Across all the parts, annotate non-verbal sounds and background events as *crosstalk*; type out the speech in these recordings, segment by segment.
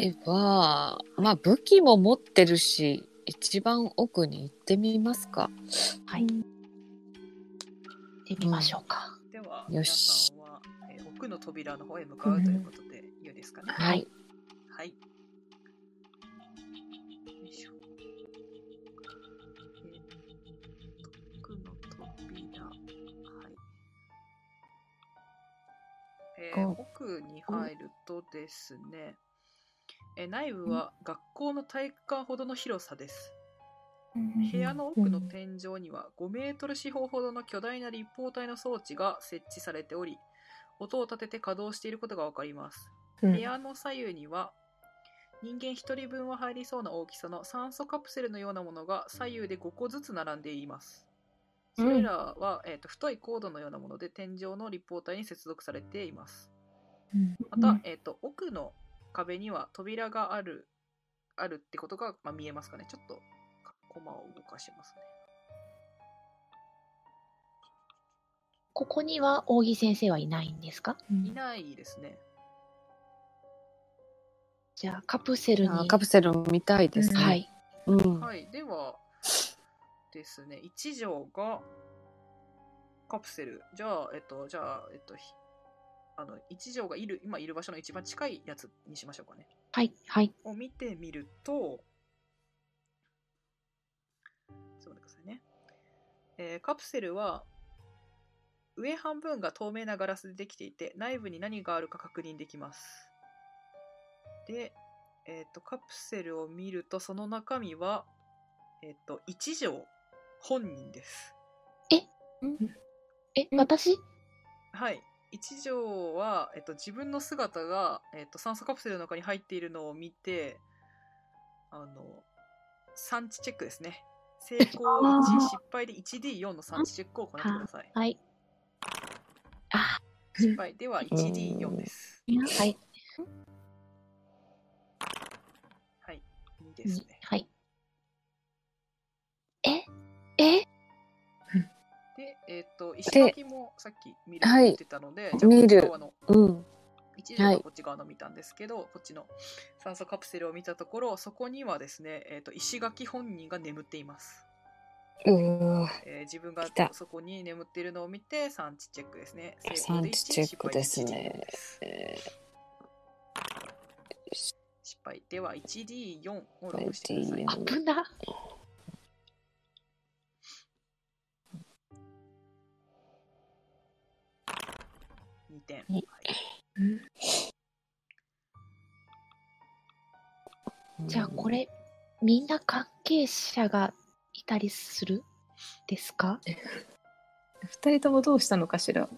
では、まあ武器も持ってるし、一番奥に行ってみますか。はい。行ってみましょうか。では、よ皆しさんは、えー奥の扉の方へ向かうということでいいですかね？はい。はい。よいしょ。えー奥の扉。はい。えーお奥に入るとですね、えー内部は学校の体育館ほどの広さです。部屋の奥の天井には5メートル四方ほどの巨大な立方体の装置が設置されており、音を立てて稼働していることがわかります。うん部屋の左右には人間1人分は入りそうな大きさの酸素カプセルのようなものが左右で5個ずつ並んでいます。それらは、えーと太いコードのようなもので天井の立方体に接続されています。また、えー、と奥の壁には扉があるあるってことが、まあ、見えますかね。ちょっとコマを動かしますね。ここには扇先生はいないんですか？いないですね。じゃあカプセルに。あカプセル見たいですね。はい。うん。はい、ではですね、1錠がカプセル。じゃあ、えっと、じゃあ、えっと、ひあの、1錠がいる、今いる場所の一番近いやつにしましょうかね。はい。はい。を見てみると、ちょっと待ってくださいね。えーカプセルは、上半分が透明なガラスでできていて、内部に何があるか確認できます。で、えっ、と、カプセルを見ると、その中身は、えっ、と、一条本人です。え、私？はい。一条は、えっと、自分の姿が、えっと、酸素カプセルの中に入っているのを見て、あの、産地チェックですね。成功あー1、失敗で 1D4 の産地チェックを行ってください。はい。あ、失敗では 1D4 です。はい。はい。2ですね。はい。えっと、石垣もさっき見るってはい言ってたので、見るじゃあこっち側のうん。一条がこっち側の見たんですけど、こっちの酸素カプセルを見たところ、そこにはですね、えっと、石垣本人が眠っています。うーえー自分がそこに眠っているのを見て産地チェックですね。産地チェックですね失敗では 1D4 をログしてください。1D4 危な。2点。にじゃあこれ、みんな関係者がいたりするですか？二人ともどうしたのかしら？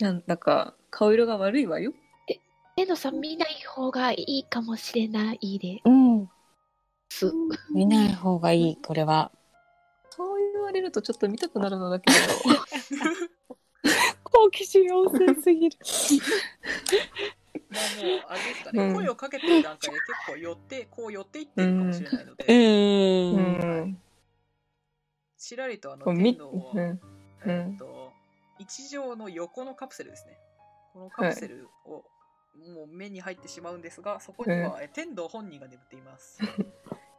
なんだか顔色が悪いわよ。天童さん見ない方がいいかもしれないでうん。す。見ない方がいい、これは。そう言われるとちょっと見たくなるのだけれど。*laughs* 好奇心旺盛すぎる。まあもう、あれですかね、うん声をかけてる段階で結構寄って、こう寄っていってるかもしれないので、うー。うんん。ちらりとあの、天童を、うん。えっと、一条の横のカプセルですね。このカプセルを、もう目に入ってしまうんですが、そこには、え天童本人が眠っています。え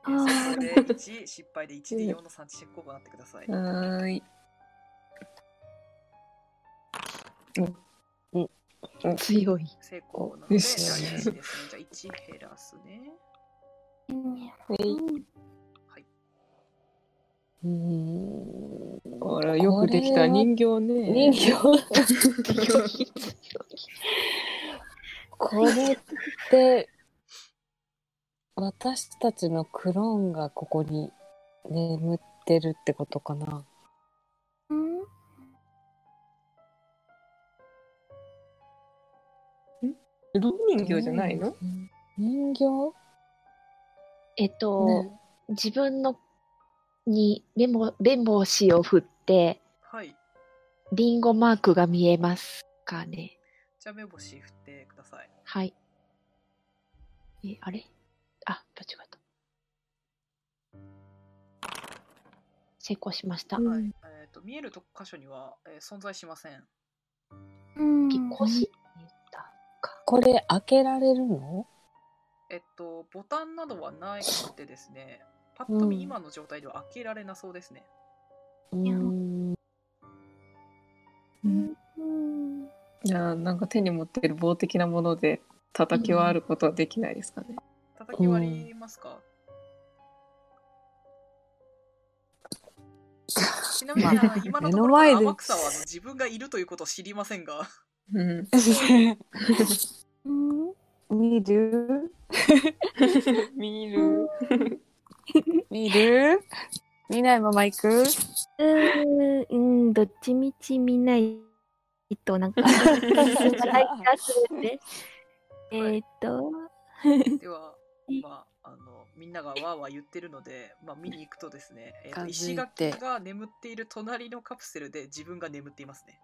あーそこで1、失敗で 1D4 の産地チェックを行ってください。*laughs* はーい。強い。成功なので、じゃあ1ですね。じゃあ1減らすね。はい。うん。あら、よくできた人形ね。人形これって私たちのクローンがここに眠ってるってことかなロ人形じゃないの？人形？えっと、ね自分のに目も目星を振って、はい。リンゴマークが見えますかね。じゃあ目星振ってください。はい。え、あれ？あ、間違えた。成功しました。うんはい。えっ、と、見えると箇所には、えー存在しません。引っ越し。これ開けられるの？えっと、ボタンなどはなくてですね、パッと見うん今の状態では開けられなそうですね。うーんうんうん。じゃあなんか手に持ってる棒的なもので叩き割ることはできないですかね。叩き割りますか、ちなみに、まあ今のところ天草はあの自分がいるということを知りませんが。見る？見る？*laughs* 見る？見ないまま行く？うん、うん、どっちみち見ないと、なんか。*laughs* えーっと、では、まあ、あのみんながわーわー言ってるので、まあ、見に行くとですね、えーと石垣が眠っている隣のカプセルで自分が眠っていますね。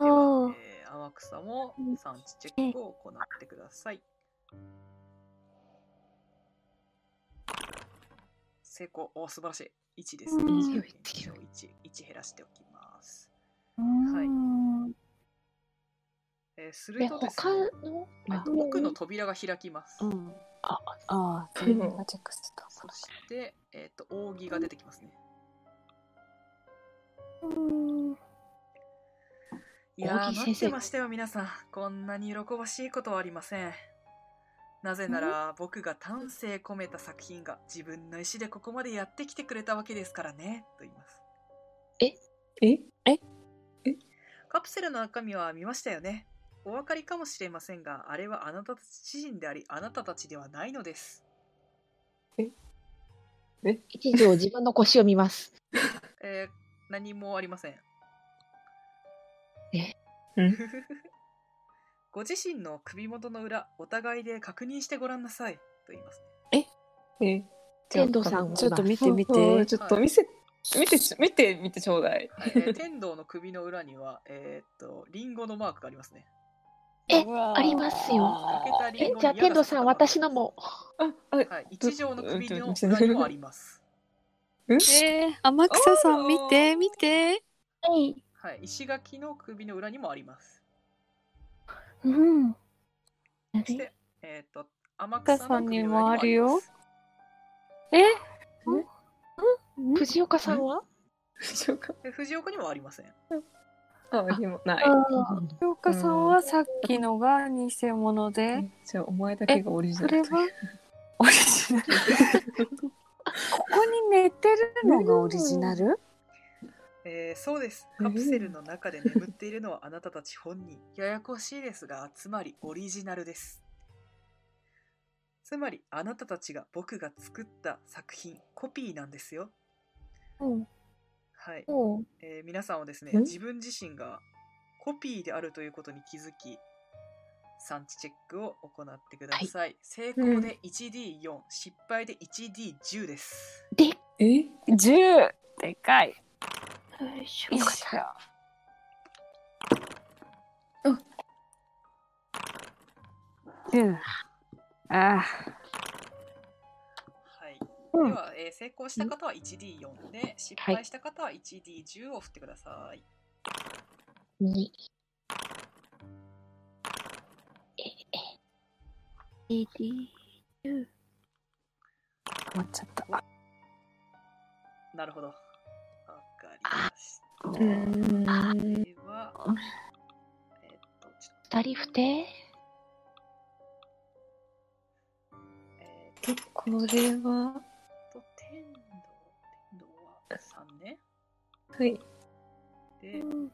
では、えー、天草もうん産地チェックを行ってください。成功、お素晴らしい。1ですね。うん1、1減らしておきます。はいうんえー、すえ、るとです他ね、の、えっと奥の扉が開きます。うんあ、ああ自分がチェックしてたそして、えっと扇が出てきますね。うん。いや待ってましたよ皆さん。こんなに喜ばしいことはありません。なぜなら僕が丹精込めた作品が自分の意思でここまでやってきてくれたわけですからねと言います。え？カプセルの中身は見ましたよね。お分かりかもしれませんがあれはあなたたち自身でありあなたたちではないのです。一条自分の腰を見ます。*laughs* えー何もありませんえ？うん。*laughs* ご自身の首元の裏お互いで確認してごらんなさい。と言いますね。え？天童さんちょっと見て見うんてちょっと見せ、見てち、見て、見てちょうだい。はい、えー *laughs* 天童の首の裏には、えーっと、リンゴのマークがありますね。え？ありますよ。え？じゃあ天童さん、私のも。あ、あ、はい、一条の首の裏にもあります。うん？えー、天草さん見て見て。はい。はい、石垣の首の裏にもあります。うん。そして、えーっと、天草草さんにもの首の裏にもあるよあります。え？藤岡さんは？しょうか。で藤岡にもありません。あ、でもない。京岡さんはさっきのが偽物で、じゃあ、お前だけがオリジナルという。それは？*laughs* オリジナル。ここに寝てるのがオリジナル？えーそうです。カプセルの中で眠っているのはあなたたち本人。*laughs* ややこしいですが、つまりオリジナルです。つまり、あなたたちが僕が作った作品、コピーなんですよ。うん。はい。うん。えー皆さんはですね、ん自分自身がコピーであるということに気づき、産地チェックを行ってください。成功で 1D4、失敗で 1D10 です。で、よえ ?10! でかい。いしょよいしょ。うん。あはい。うんでは、えー成功した方は 1D4 で、失敗した方は 1D10 を振ってください。に。え、え、え、終わっちゃった。なるほど。うた。ん。では、えーっと、二人不定と、えーっこれは、と、天童、天童は3ね。はい。で、うん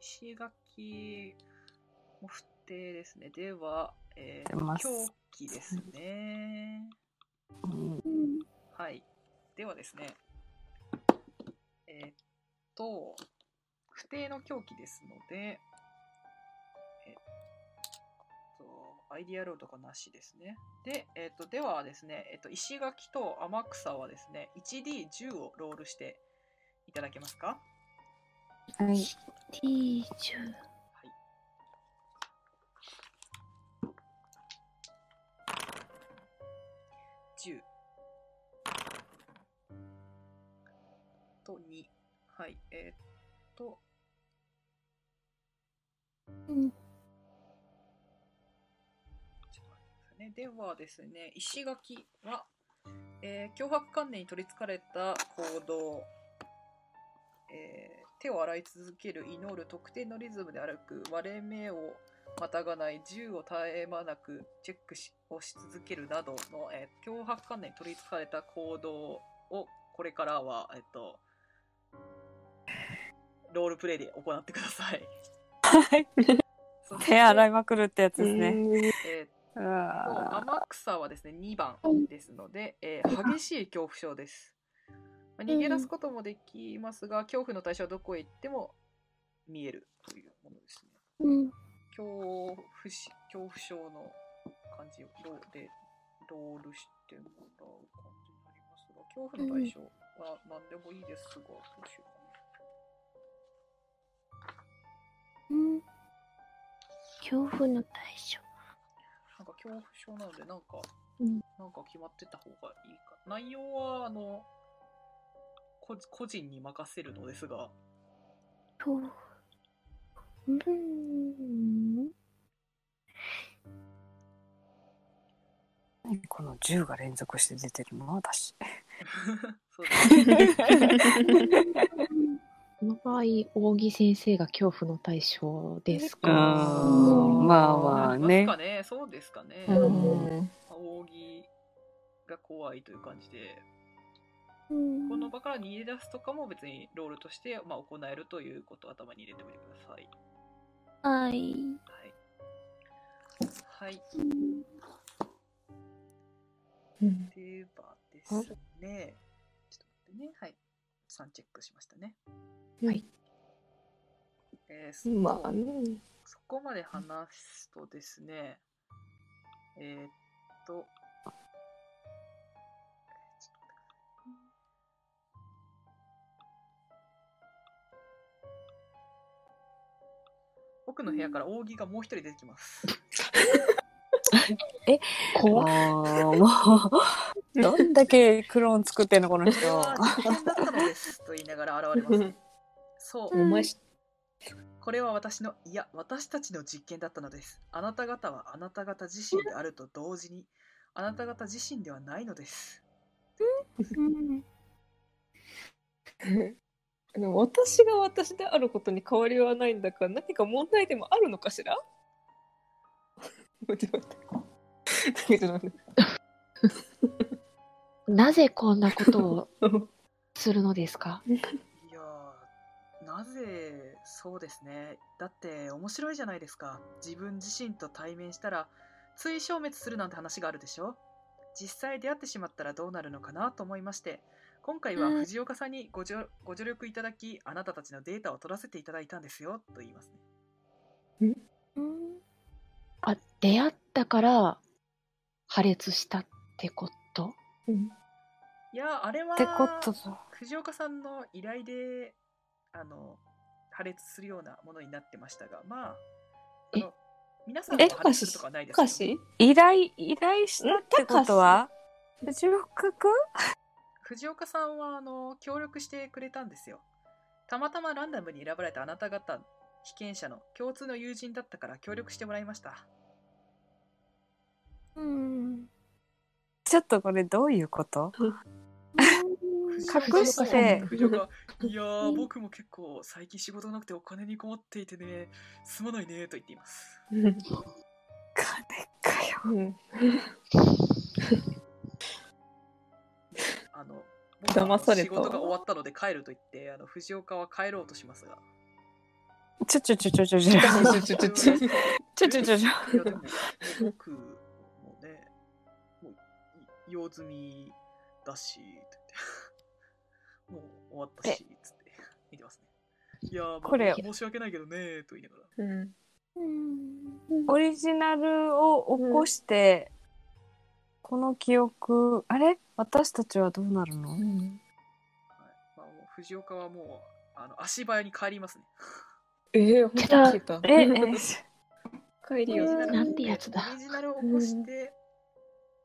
石垣も不定ですね。では、えー狂気ですね。うんうん。はい。ではですね、えっと、不定の狂気ですので、えっと、アイディアローとかなしですね。で、えっと、ではですね、えっと、石垣と天草はですね、1D10 をロールしていただけますか？はい。T10。と2はいえーっと。うん。えではですね、石垣は、えー脅迫観念に取りつかれた行動、えー手を洗い続ける、祈る、特定のリズムで歩く、割れ目をまたがない、銃を絶え間なくチェックしをし続けるなどの、えー脅迫観念に取りつかれた行動を、これからは、えっと、ロールプレイで行ってください。はい。手洗いまくるってやつですね。えー天草はですね2番ですので、えー激しい恐怖症です、まあ逃げ出すこともできますが、恐怖の対象はどこへ行っても見えるというものですねうん。恐怖し恐怖症の感じをローでロールしてもらう感じになりますが恐怖の対象は何でもいいですが、どうしようかうん。恐怖の対象。なんか恐怖症なので、なんか、うんなんか決まってた方がいいか。内容は、あの、こ個人に任せるのですが、恐怖。うん。何この10が連続して出てるの？私。*laughs* そうですね。この場合、扇先生が恐怖の対象ですうか。んまあまあねか。ね、そうですかね。うん扇が怖いという感じで、うんこの場から逃げ出すとかも別にロールとして、まあ、行えるということを頭に入れておいてください。はい。はい。はい。うんではですね。ちょっと待ってね。はい。3チェックしましたね。はい。えーそまあね。そこまで話すとですね、えーっと、奥の部屋から扇がもう一人出てきます。*laughs* 怖っもう、どんだけクローン作ってんの、この人。は実験だったのですと言いながら現れます。そう、お前し、これは私の、いや、私たちの実験だったのです。あなた方はあなた方自身であると同時に、あなた方自身ではないのです。うん。でも私が私であることに変わりはないんだから何か問題でもあるのかしら？*laughs* なぜこんなことをするのですか？いやー、なぜ、そうですね。だって面白いじゃないですか。自分自身と対面したら、つい消滅するなんて話があるでしょ？実際出会ってしまったらどうなるのかなと思いまして、今回は藤岡さんにご助ご助力いただき、あなたたちのデータを取らせていただいたんですよ、と言いますね。うん。あ、出会ったから破裂したってこと？うん。いや、あれは、ってことだ。藤岡さんの依頼であの破裂するようなものになってましたがまあえ？あの皆さんえ？も破裂するとかはないです歌詞依頼、依頼したってことは？藤岡くん？藤岡さんはあの協力してくれたんですよ。たまたまランダムに選ばれたあなた方被験者の共通の友人だったから協力してもらいましたうん。ちょっとこれどういうこと？隠して。いやー僕も結構最近仕事がなくてお金に困っていてねすまないねと言っています。金かよ。うん。あの僕は騙された仕事が終わったので帰ると言ってあの藤岡は帰ろうとしますが。ちょちょちょちょちょちょ。ちょちょちょちょちょちょちょちょ。用済みだし、もう終わったし、つって。見てますね。いやー、これまあ申し訳ないけどね、と言いながら。うん。うん。オリジナルを起こして、この記憶、あれ私たちはどうなるのはいまあ、もう藤岡はもうあの足早に帰りますね。えー、本当に聞いた。え、え、帰りよ。なん。てやつだオリジナルを起こして、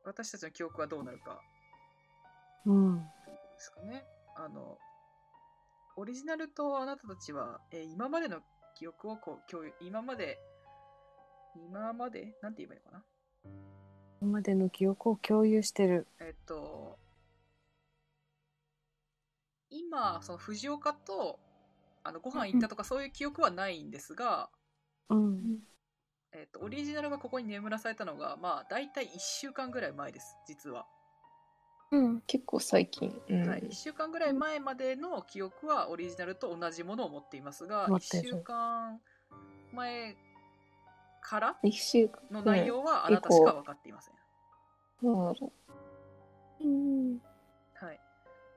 私たちの記憶はどうなるかうん。ですかね。あの、オリジナルとあなたたちは、えー今までの記憶をこう共有、今まで、今まで、なんて言えばいいのかな？今までの記憶を共有してる。えっと、今、その藤岡とあのご飯行ったとかそういう記憶はないんですが、うん。えっと、オリジナルがここに眠らされたのが、まあ、大体1週間ぐらい前です、実は。うん。結構最近。うんはい、1週間ぐらい前までの記憶はオリジナルと同じものを持っていますが、1持ってる週間前から一週間の内容はあなたしか分かっていません。うんうん。はい、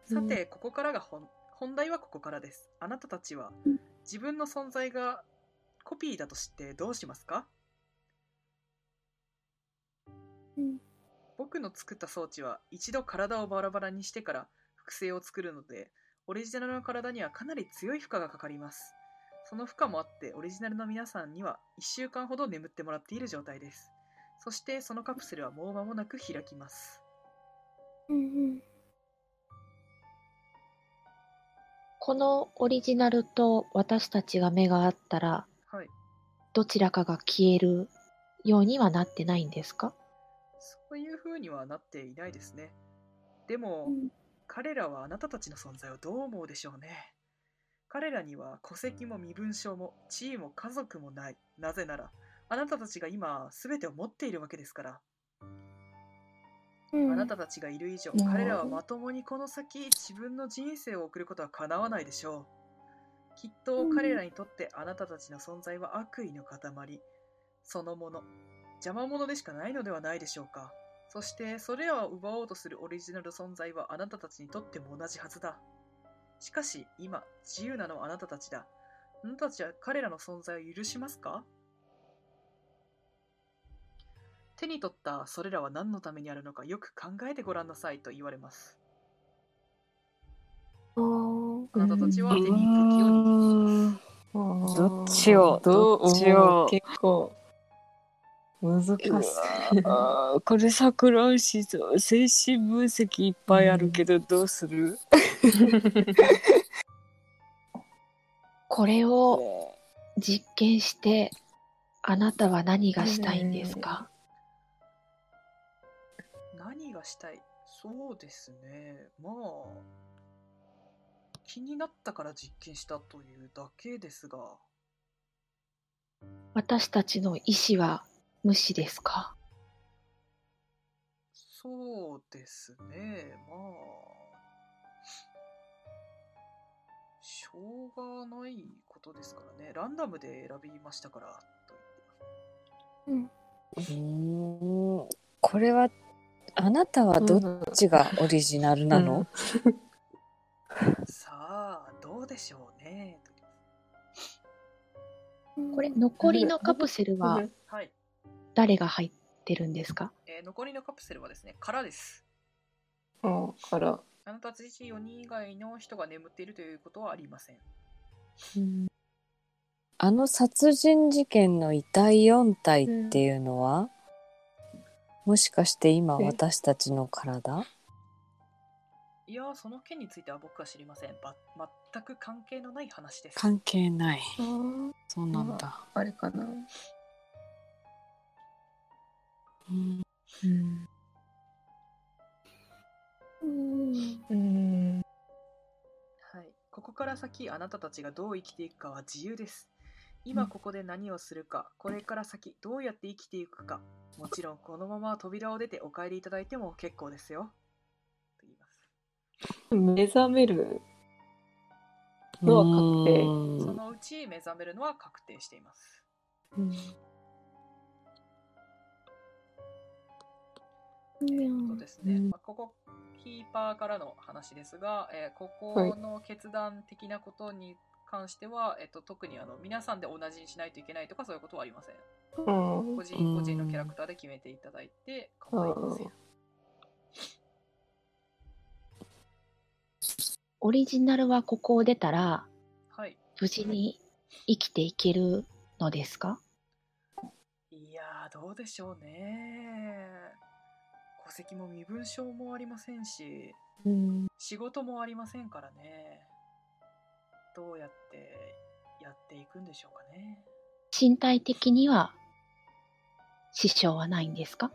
さて、ここからが本本題はここからです。あなたたちはうん自分の存在がコピーだと知ってどうしますか？うん。僕の作った装置は一度体をバラバラにしてから複製を作るのでオリジナルの体にはかなり強い負荷がかかります。その負荷もあってオリジナルの皆さんには1週間ほど眠ってもらっている状態です。そしてそのカプセルはもう間もなく開きます。うん。このオリジナルと私たちが目が合ったら、はい。どちらかが消えるようにはなってないんですか？そういう風にはなっていないですね。でも、うん。彼らはあなたたちの存在をどう思うでしょうね。彼らには戸籍も身分証も地位も家族もない。なぜならあなたたちが今全てを持っているわけですから。うん。あなたたちがいる以上、うん彼らはまともにこの先自分の人生を送ることは叶わないでしょう。きっと彼らにとってあなたたちの存在は悪意の塊、そのもの、邪魔者でしかないのではないでしょうか。そしてそれらを奪おうとするオリジナル存在はあなたたちにとっても同じはずだ。しかし今、自由なのはあなたたちだ。あなたたちは彼らの存在を許しますか？手に取ったそれらは何のためにあるのかよく考えてごらんなさいと言われます。あなたたちは手に武器をどっちをどうどっちをうん結構難しい。これ桜思想精神分析いっぱいあるけどどうする、*laughs* これを実験して、あなたは何がしたいんですか、何がしたい？そうですね。まあ、気になったから実験したというだけですが、私たちの意思は無視ですか？そうですね。まあ、しょうがないことですからね。ランダムで選びましたから、と言ってます。うーんこれはあなたはどっちがオリジナルなの、さあ、どうでしょうね。これ、残りのカプセルははい。誰が入ってるんですか？えー残りのカプセルはですね、空です。あから。あなたたち4人以外の人が眠っているということはありません。あの殺人事件の遺体4体っていうのは、もしかして今え？私たちの体？いやー、その件については僕は知りません。ば全く関係のない話です。関係ないそうなんだ、あれかな。うんうん。うん。はい。ここから先、あなたたちがどう生きていくかは自由です。今ここで何をするか、これから先どうやって生きていくか、もちろんこのまま扉を出てお帰りいただいても結構ですよ。と言います。目覚めるのは確定うんそのうち目覚めるのは確定しています。そうですね、うんまあ、ここキーパーからの話ですが、えーここの決断的なことに関しては、えっと、特にあの皆さんで同じにしないといけないとかそういうことはありません。うん個人個人のキャラクターで決めていただいて構いません。オリジナルはここを出たら、はい。無事に生きていけるのですか？いやー、どうでしょうね。戸籍も身分証もありませんし、うん仕事もありませんからね。どうやってやっていくんでしょうかね。身体的には支障はないんですか？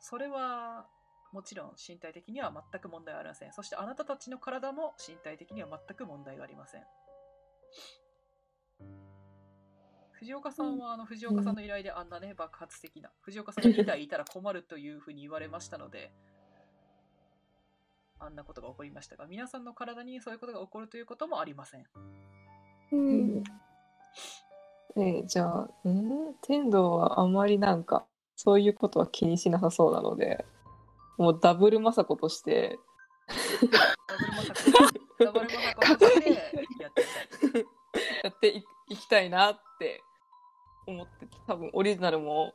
それはもちろん身体的には全く問題はありません。そしてあなたたちの体も身体的には全く問題がありません。藤岡さんは、あの藤岡さんの依頼であんなね、爆発的な、藤岡さんが2体いたら困るというふうに言われましたので、*laughs* あんなことが起こりましたが、皆さんの体にそういうことが起こるということもありません。うん。えじゃあ、ん？天童はあまりなんか、そういうことは気にしなさそうなので、もうダブルマサコとして、ダブルマサコ、ダブルマサコとしてやってみたい。*laughs* やっていいきたいなって思ってて、多分オリジナルも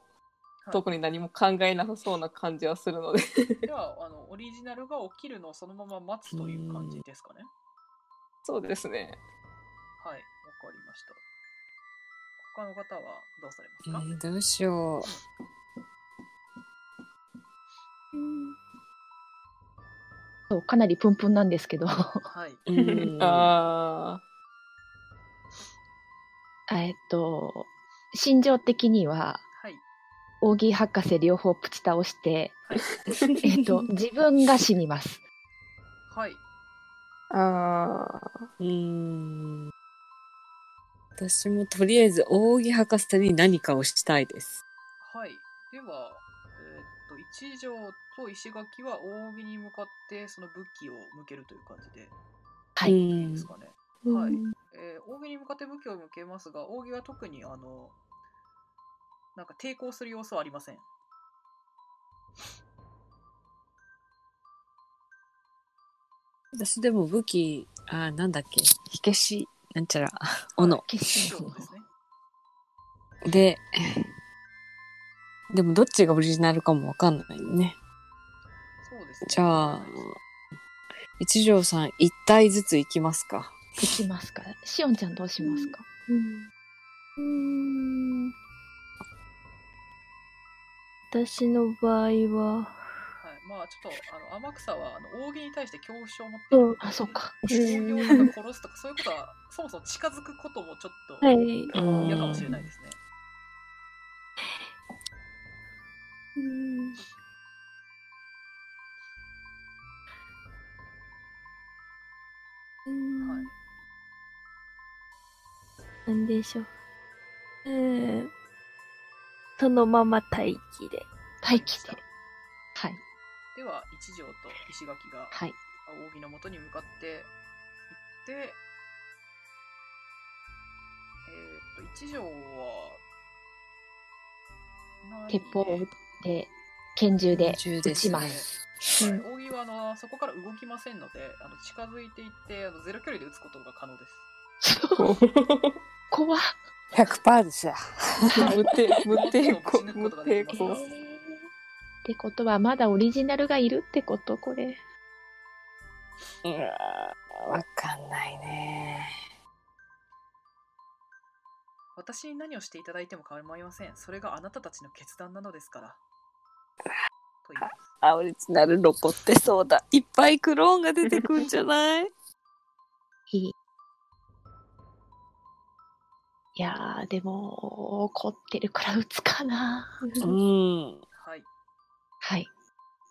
はい特に何も考えなさそうな感じはするので。*laughs* ではあの、オリジナルが起きるのをそのまま待つという感じですかね。そうですね。はい、わかりました。他の方はどうされますか、えーどうしよう。そうかなりプンプンなんですけど、はい。うんあえっと、心情的には、はい。オーギー博士両方プチ倒して、*laughs* えっと、自分が死にます。はい。あ。ああ。うーん。私もとりあえず扇博士に何かをしたいです。はい。では、えーっと、一条と石垣は扇に向かってその武器を向けるという感じではい。いいですかね。はいうんえー、扇に向かって武器を向けますが、扇は特にあの、なんか抵抗する様子はありません。私でも武器、あーなんだっけ、火消し、なんちゃら、斧。決心そうですね。で、*laughs* でもどっちがオリジナルかもわかんないね。そうですね。じゃあ、一条さん一体ずつ行きますか。いきますか？しおんちゃんどうしますか、うん。私の場合は、はい。まあ、ちょっと、あの、天草は、あの、扇に対して恐怖症を持っているので、あ、そうか。扇をなんか殺すとか、そういうことは、そもそも近づくこともちょっと嫌かもしれないですね。うんうんはいなんでしょう。えー、そのまま待機で。待機で。はい。では、一条と石垣が、はい。扇の元に向かって行って、えーっと、一条は、何鉄砲で、拳銃で撃ち銃ですねます。はい、扇はあのそこから動きませんので、あの近づいていってあのゼロ距離で撃つことが可能です。*laughs* 怖っ。100%ですよ。*laughs* 無抵無抵抗 *laughs* 無抵抗ってことは、まだオリジナルがいるってこと？これ。うわかんないね。私に何をしていただいても構いません。それがあなたたちの決断なのですから。あ、オリジナル残ってそうだ。いっぱいクローンが出てくんじゃない？*laughs* いい。いやー、でも、怒ってるから撃つかな。うん。はい。はい。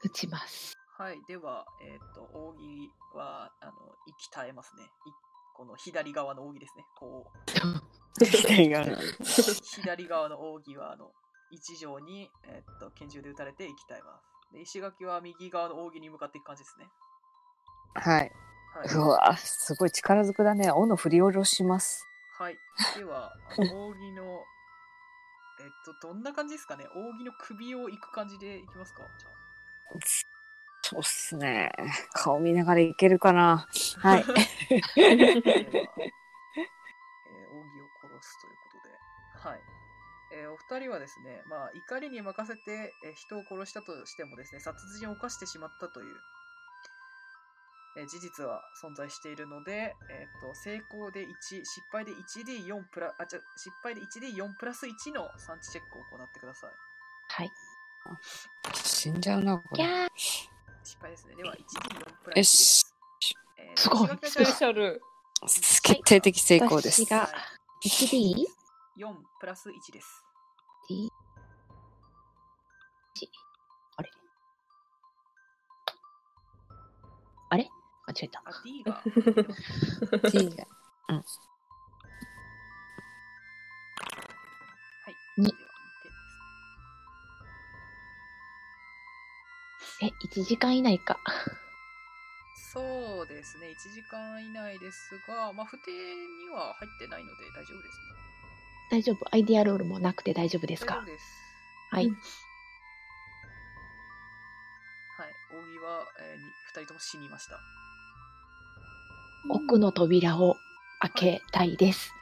撃ちます。はい。では、えっ、と、扇は、あの、息絶えますね。いこの左側の扇ですね。こう、*laughs* 左側の扇は、あの、一条に、えっ、と、拳銃で撃たれて息絶えます。で、石垣は右側の扇に向かっていく感じですね。はい。はい。うわ、すごい力ずくだね。斧振り下ろします。はい。では、*laughs* 扇の、えっと、どんな感じですかね？扇の首をいく感じでいきますか？じゃそうっすね。顔見ながらいけるかな。あ。はい。*laughs* では、えー、扇を殺すということで。はい。えーお二人はですね、まあ、怒りに任せて、えー人を殺したとしてもですね、殺人を犯してしまったという、え事実は存在しているので、えーと、成功で1失敗で 1D4 プラあじゃ失敗で 1D4 プラス1の産地チェックを行ってください。はい。死んじゃうなこれ。失敗ですね。では 1D4 プラス1です。えー、すごい。スペシャル。決定的成功です、はい、1D4 プラス1です。D1 間違えた。あ、D が。*laughs* T が。はい。にでは二点ですね。え、1時間以内か。そうですね。1時間以内ですが、まあ、不定には入ってないので大丈夫ですね。大丈夫？アイディアロールもなくて大丈夫ですか？大丈夫です。はい。はい。扇は、えー、に二人とも死にました。奥の扉を開けたいです。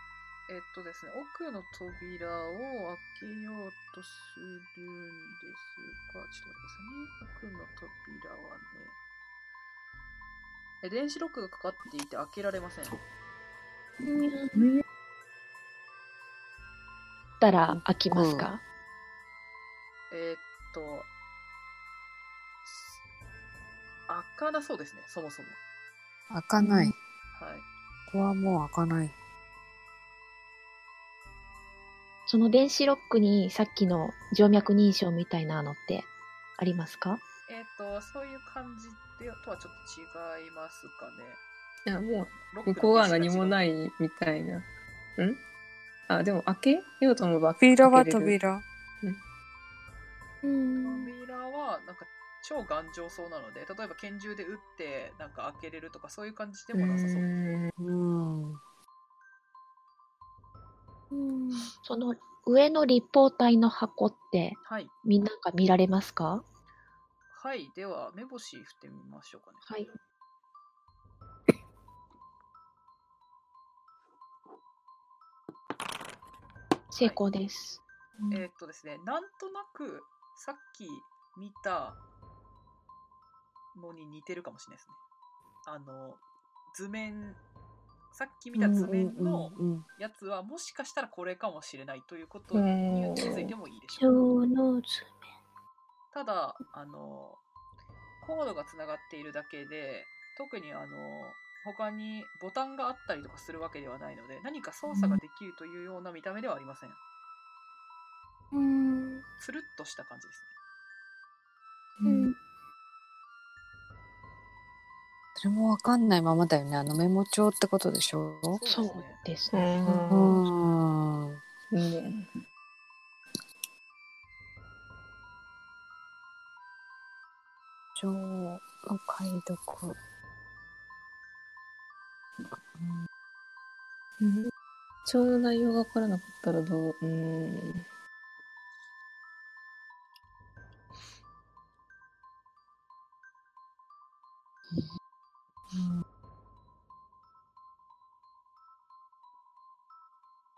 えっとですね、奥の扉を開けようとするんですが、ちょっと待ってくださいね。奥の扉はね、え電子ロックがかかっていて開けられません。たら開きますか、えーっと、開かなそうですね、そもそも。開かない。はい。ここはもう開かない。その電子ロックにさっきの静脈認証みたいなのってありますか？えーっと、そういう感じでとはちょっと違いますかね。いや、もう向こうは何もい。ないみたいな。ん？あ、でも開けようと思えば扉は開けれる。扉。うん。扉はなんか超頑丈そうなので、例えば拳銃で撃ってなんか開けれるとかそういう感じでもなさそうです。うん。うん。その上の立方体の箱ってはい。みんなが見られますか？はい。では、目星振ってみましょうかね。はい。成功です。えーっとですね、なんとなくさっき見たのに似てるかもしれないですね。あの、図面、さっき見た図面のやつはもしかしたらこれかもしれないということに気づいてもいいでしょう。ただ、あの、コードがつながっているだけで、特にあの、他にボタンがあったりとかするわけではないので、何か操作ができるというような見た目ではありません。うん。つるっとした感じですうそれもわかんないままだよね。あのメモ帳ってことでしょ？ね。そそううですね。ううん。ん。うん。帳の解読。うん。ちょうど内容が分からなかったらどううん。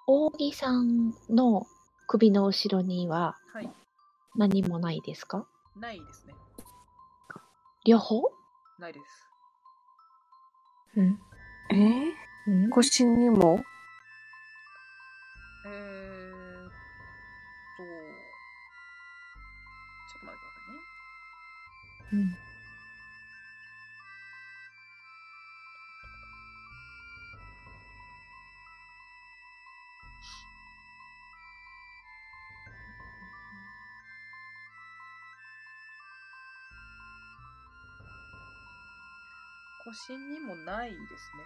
扇さんの首の後ろにははい。何もないですか？ないですね。両方？ないです。うん。えー？うん腰にも？腰にもないですね。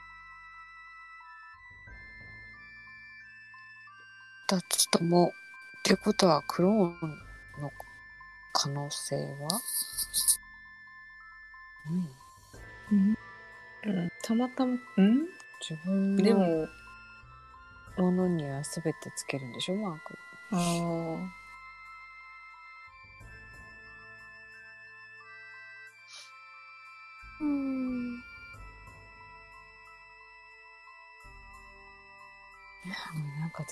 二つとも。ってことはクローンの可能性は？うん。うんたまたま、うん？自分のでも、ものには全てつけるんでしょ？マーク。ああ。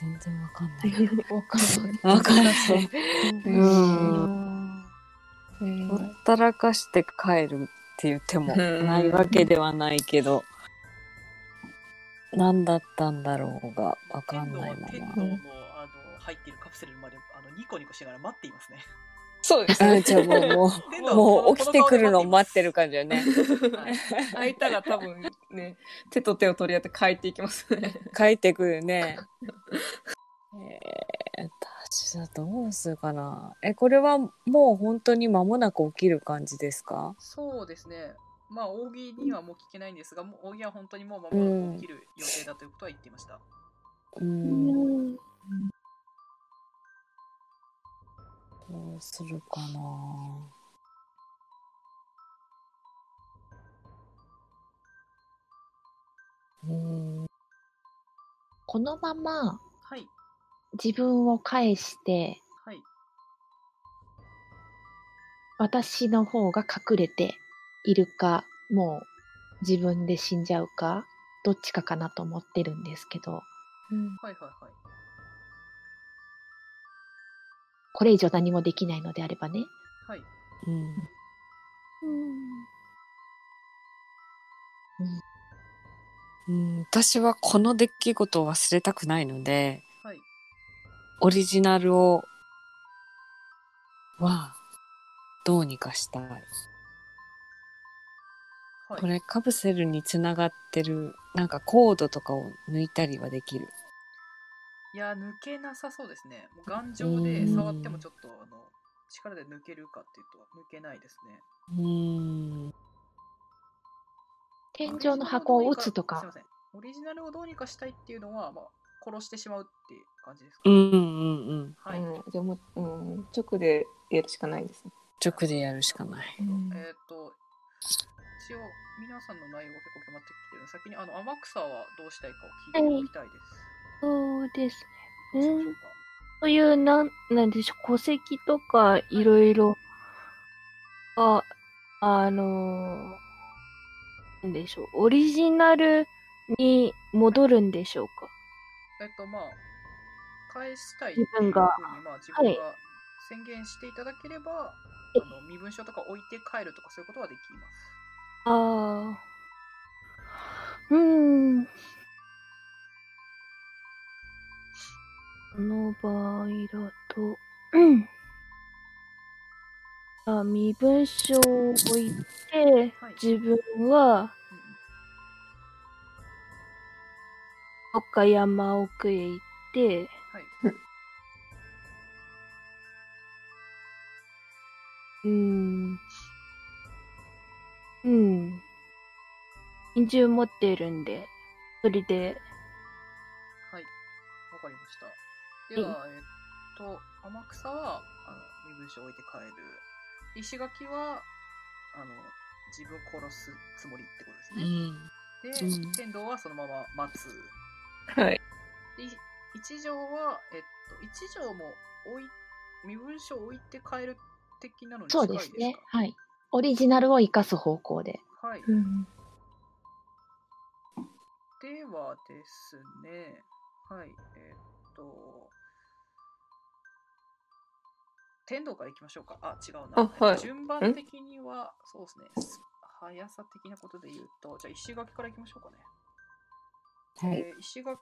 全然わかんない。*laughs* わかんない。わかんない。ううん。うんほったらかして帰るって言ってもうんないわけではないけど、何だったんだろうがわかんないまま。天童のあの入っているカプセルまであのニコニコしながら待っていますね。そうですね。あじゃあもうも天う、*laughs* 童もう起きてくるのを待ってるか感じだよね。はい開いたら多分ね、手と手を取り合って帰っていきますね。帰ってくるね。*laughs* えー、私はどうするかな。え、これはもう本当に間もなく起きる感じですか？そうですね。まあ扇にはもう聞けないんですが、もう扇は本当にもう間もなく起きる予定だということは言っていました。う。うんうするかな。うん。このままはい。自分を返して、はい。私の方が隠れているか、もう自分で死んじゃうか、どっちかかなと思ってるんですけど、はいはいはい。これ以上何もできないのであればね。はい。うん。うん、私はこの出来事を忘れたくないので、はい。オリジナルを、は、どうにかしたい。はい。これカプセルにつながってる、なんかコードとかを抜いたりはできる。いや、抜けなさそうですね。もう頑丈で触ってもちょっと、あの、力で抜けるかっていうと、抜けないですね。うーん。天井の箱を打つとすいかま。せん。オリジナルをどうにかしたいっていうのは、まあ、殺してしまうっていう感じですか、うんうんうん。はい。うん、じゃあもう、うん、直でやるしかないですね。直でやるしかない。えっ、と、一応、皆さんの内容が結構決まってきてるので、先に、あの、天草はどうしたいかを聞いておきたいです。そうですね。うか。そういう、なん、なんでしょう、戸籍とか、いろいろ、あ、あのーなんでしょう、オリジナルに戻るんでしょうか？えっと、まあ、返したい自分がまあ、自分が宣言していただければ、えあの身分証とか置いて帰るとかそういうことはできます。ああ。うーん。この場合だと、うん。あ身分証を置いて、はい自分はうんうんどっか山奥へ行って、はい。うーん。うん。拳銃持ってるんで、それで、はい。わかりました。では、えっと、天草は、あの、身分証を置いて帰る。石垣は、あの、自分殺すつもりってことですうね。ん。で、うん天道はそのまま待つ。はい。で、一条は、えっと、一条も置い、身分証を置いて帰る的なのに近そいうですか？ですね。はい。オリジナルを生かす方向で。はい。うん。ではですね、はい、えーっと、天童からいきましょうか。あ、違うな。あはい順番的には、そうですね、す速さ的なことで言うと、じゃあ石垣からいきましょうかね。はい。えー石垣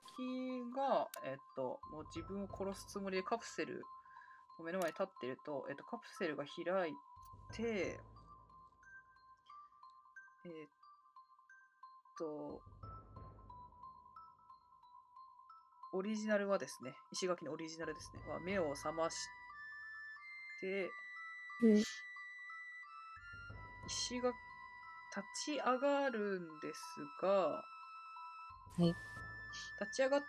が、えーっと、もう自分を殺すつもりでカプセルの目の前に立ってると、えーっと、カプセルが開いて、えーっと、オリジナルはですね、石垣のオリジナルですね、は目を覚まして、うん石垣、立ち上がるんですが、はい。立ち上がっ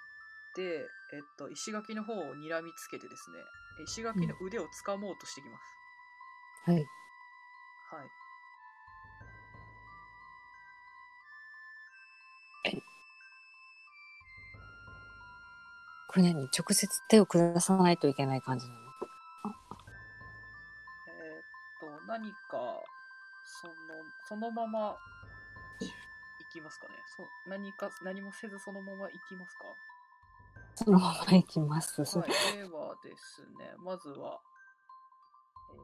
て、えっと、石垣の方を睨みつけてですね、石垣の腕を掴もうとしてきます。はい。はい。これ何？直接手を下さないといけない感じなの？そのまま、行きますかね。そ何か、何もせずそのまま行きますか？そのまま行きます。はい、ではですね、まずは、えーっ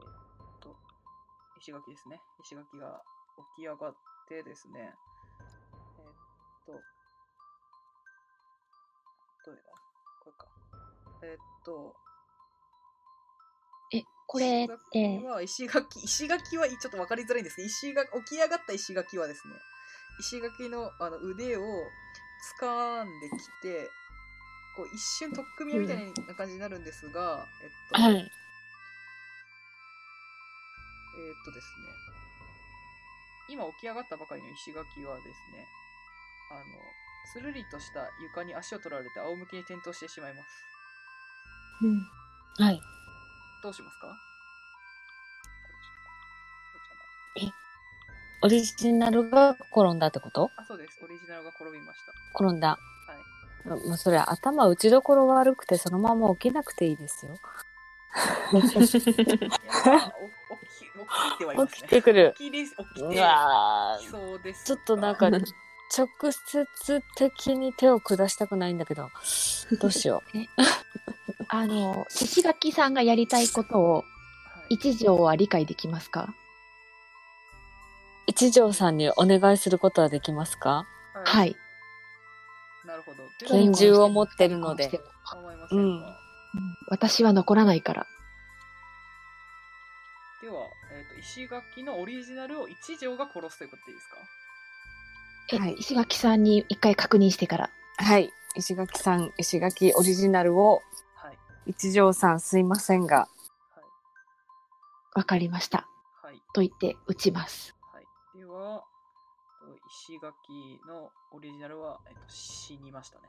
と、石垣ですね。石垣が起き上がってですね、えーっと、どれだ？これか。えーっと、え、これっ石て垣、は石垣、石垣はちょっと分かりづらいんですけど、石垣、起き上がった石垣はですね、石垣のあの腕を掴んできて、こう一瞬取っ組み合いみたいな感じになるんですが、えっと、はい。えーっとですね、今起き上がったばかりの石垣はですね、あの、つるりとした床に足を取られて仰向けに転倒してしまいます。うん。はい。どうしますか？オリジナルが転んだってこと？あ、そうです。オリジナルが転びました。転んだ。もうそれ頭打ちどころ悪くてそのまま起きなくていいですよ。*laughs* 起き、起きてはいますね。起きてくる。起き。起きそうです。ちょっとなんか直接的に手を下したくないんだけど、どうしよう。*laughs* あの、石垣さんがやりたいことをはい一条は理解できますか？一条さんにお願いすることはできますか？は。い。なるほど。で拳は銃を持ってるので。うん私は残らないから。では、えっ、と、石垣のオリジナルを一条が殺すということでいいですか？え、はい石垣さんに一回確認してから。はい。石垣さん、石垣オリジナルをはい。一条さんすいませんが、はい。わかりました。はい。と言って撃ちます。はい。では、と石垣のオリジナルは、えっ、と、死にましたね。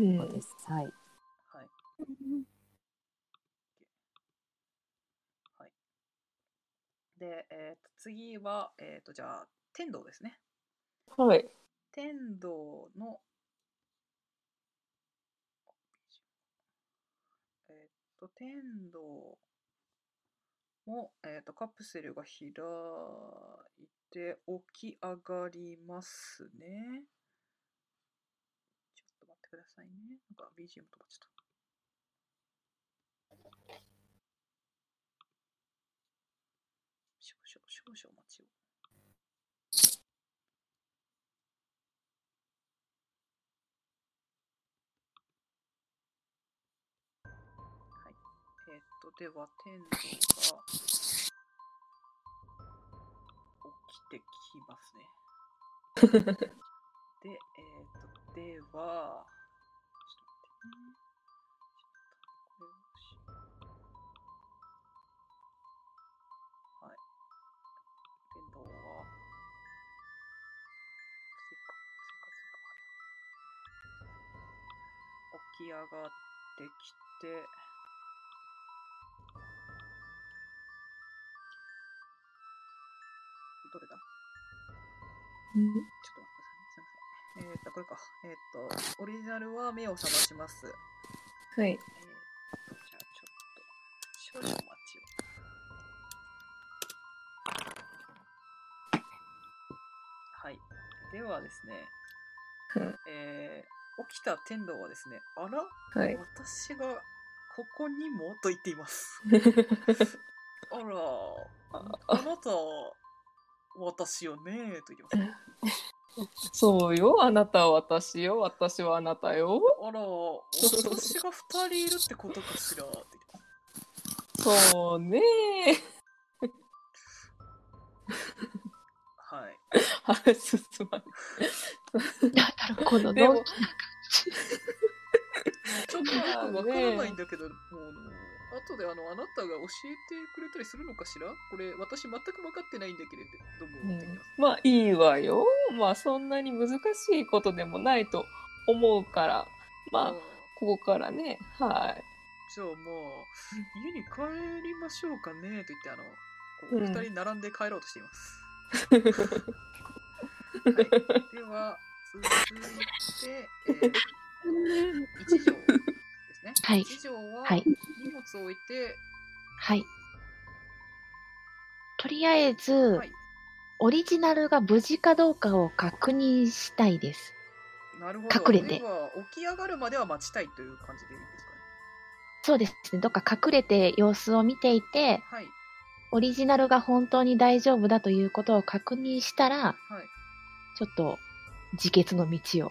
うんそうです。はい。はい。はい。で、えっ、と、次は、えっ、と、じゃあ、天道ですね。はい。天道の、えっと、天道も、えっと、カプセルが開いて起き上がりますね。ちょっと待ってくださいね。なんか BGM 止まっちゃった。では、天道が起きてきますね。*laughs* で、えっと、では、ちょっと待ってね。き上がってきて、どれだ？ちょっと待ってくださいね。すいません。えーっと、これか。えーっと、オリジナルは目を覚まします。はい。えーっと、じゃあちょっと、少々お待ちを。はい。ではですねうん、えー起きた天道はですね、あら、はい。私がここにも？と言っています。*laughs* あら、*laughs* あなた、私よねと言ってます。*laughs* そうよ。あなたは私よ。私はあなたよ。あら、私が二人いるってことかしらって言ってます。そうね。はい。話進まない。なるほど。でものんきな感じ。*laughs* ちょっとよくわからないんだけど、もう後であの、あなたが教えてくれたりするのかしら？これ、私全く分かってないんだけれども、って言ってまあいいわよ。まあそんなに難しいことでもないと思うから。まああここからね。はい。じゃあまあ、家に帰りましょうかねと言って、あの、こううん二人並んで帰ろうとしています。*laughs* はい、では、続いて、えー、一条ですね。はい一条ははい荷物を置いて、はい。とりあえず、はい、オリジナルが無事かどうかを確認したいです。なるほど。隠れて起き上がるまでは待ちたいという感じでいいですかね。そうですね。どっか隠れて様子を見ていて、はい。オリジナルが本当に大丈夫だということを確認したら、はい。ちょっと自決の道を。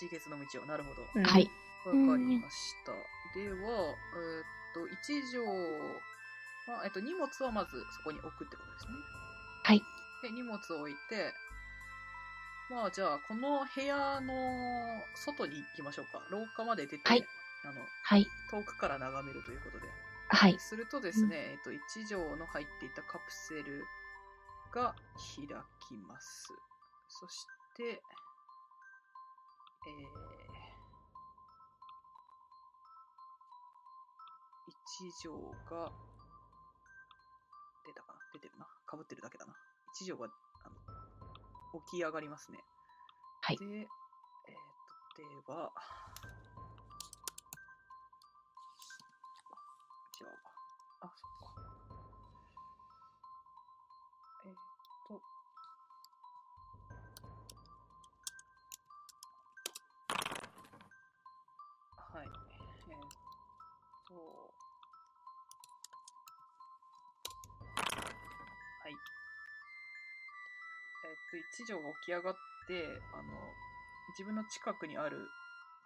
自決の道を。なるほど。うんはい。わかりました。では、えーっと、一条は、えっと、荷物はまずそこに置くってことですね。はい。で、荷物を置いて、まあ、じゃあ、この部屋の外に行きましょうか。廊下まで出て、はいあの、はい。遠くから眺めるということで。はい。するとですね、えっと、一条の入っていたカプセルが開きます。そして、えー、一条が、出たかな？出てるな。かぶってるだけだな。一条が、あの、起き上がりますね。はいで、えー、と、では、と、一条が起き上がって、あの、自分の近くにある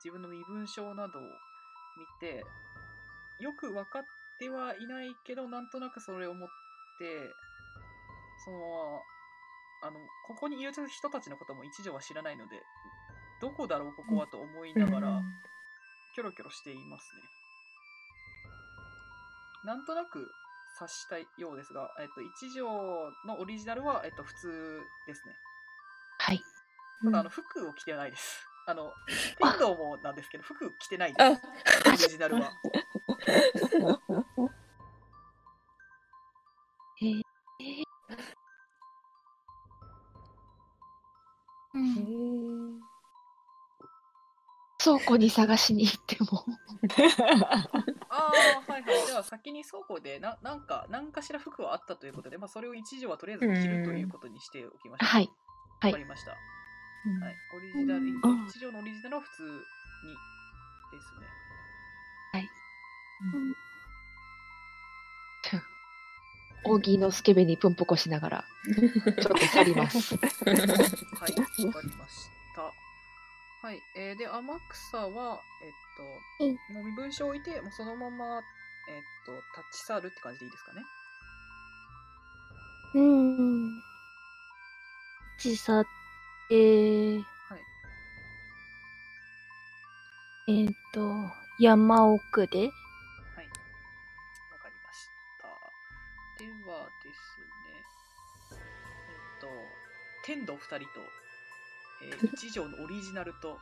自分の身分証などを見て、よく分かってはいないけど、なんとなくそれを持って、その、あの、ここにいる人たちのことも一条は知らないので、どこだろう、ここはと思いながら、キョロキョロしていますね。なんとなく察したようですが、えっと、一条のオリジナルは、えっと、普通ですね。はい。ただ、あの、服を着てないです。あの、天童もなんですけど、服着てないです。オリジナルは。*laughs* えーうん倉庫に探しに行っても。*laughs* ああ、はいはい。では先に倉庫でな、なんか、何かしら服はあったということで、まあ、それを一条はとりあえず着るということにしておきました。はい。はいわかりました。はい。オリジナル、うん一条のオリジナルは普通にですね。扇のスケベにプンポコしながら、ちょっと去ります。*laughs* はい、わかりました。はい。えー、で、天草は、えっと、もう身分証を置いて、もうそのまま、えっと、立ち去るって感じでいいですかね？うん。ちさって、はいえーっと、山奥で、はい。わかりました。ではですね、えっと、天童二人と、えー一条のオリジナルと、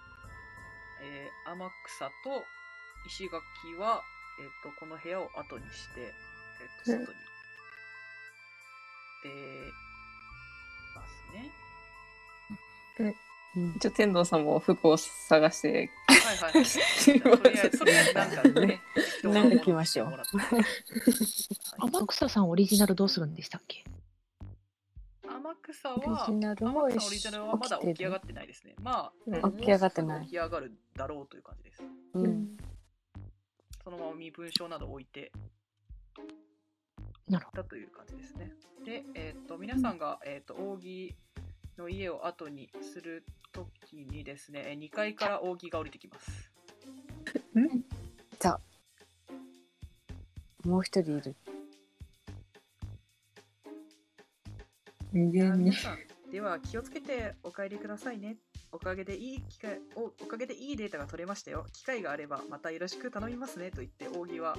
えー天草と石垣は、えっと、この部屋を後にして、えっと、外に出ますね。一応天童さんも服を探してはいはいはい。*laughs* とりあえ *laughs* なんかね、*laughs* なんか来ましょう天草さんオリジナルどうするんでしたっけ？天草オリは、ジナル天も草のオリジナルはまだ起き上がってないですね。まあ、うん起き上がってない起き上がるだろうという感じです。うん。そのまま身分証など置いてなるほだという感じですね。で、えっ、と、皆さんが、えっ、と、扇の家を後にするときにですね、2階から扇が降りてきます。もう一人いる。に皆さん、では気をつけてお帰りくださいね。おかげでいい機会お、おかげでいいデータが取れましたよ。機会があればまたよろしく頼みますねと言って、扇は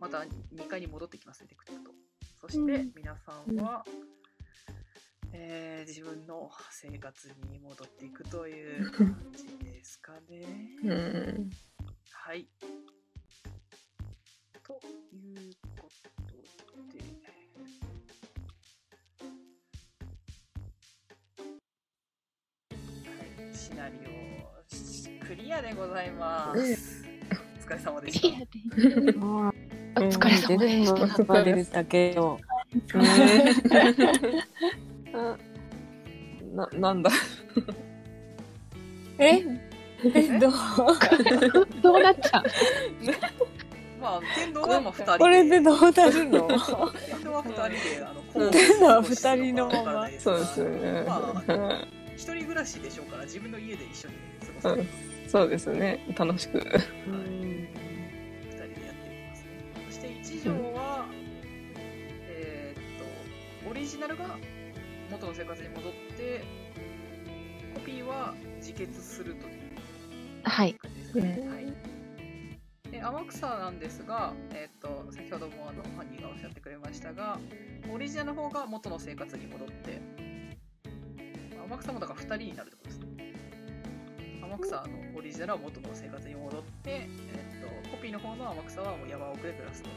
また2階に戻ってきますね、テクテクと。そして皆さんは、えー自分の生活に戻っていくという感じですかね。うんはい。ということシナリオしクリアでございます。お疲れ様でした。お疲れ様でした。疲れたけど。あななんだ？*laughs* え？え？どう？どうなっちゃう？まあ、天童はまあ2人で。これでどうなるの？天童は2人で、あの、こう天童は二人のまま。そうですよね、まあ、暮らしでしょうから、自分の家で一緒に過ごす。うんそうですね楽しくはい、2人でやっていますね。そして一条は、えーっと、オリジナルが元の生活に戻って、コピーは自決するというはい。感じですかね。はい、で天草なんですが、えーっと、先ほどもあのハニーがおっしゃってくれましたが、オリジナルの方が元の生活に戻って、天草もだから2人になるってことですね。天草のオリジナルは元の生活に戻って、えっと、コピーの方の天草はもう山奥で暮らすと。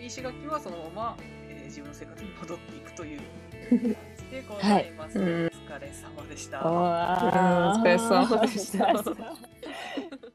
石垣はそのまま、えー自分の生活に戻っていくという感じでございます。はいうんお疲れ様でした。うんおあ疲れ様でした *laughs*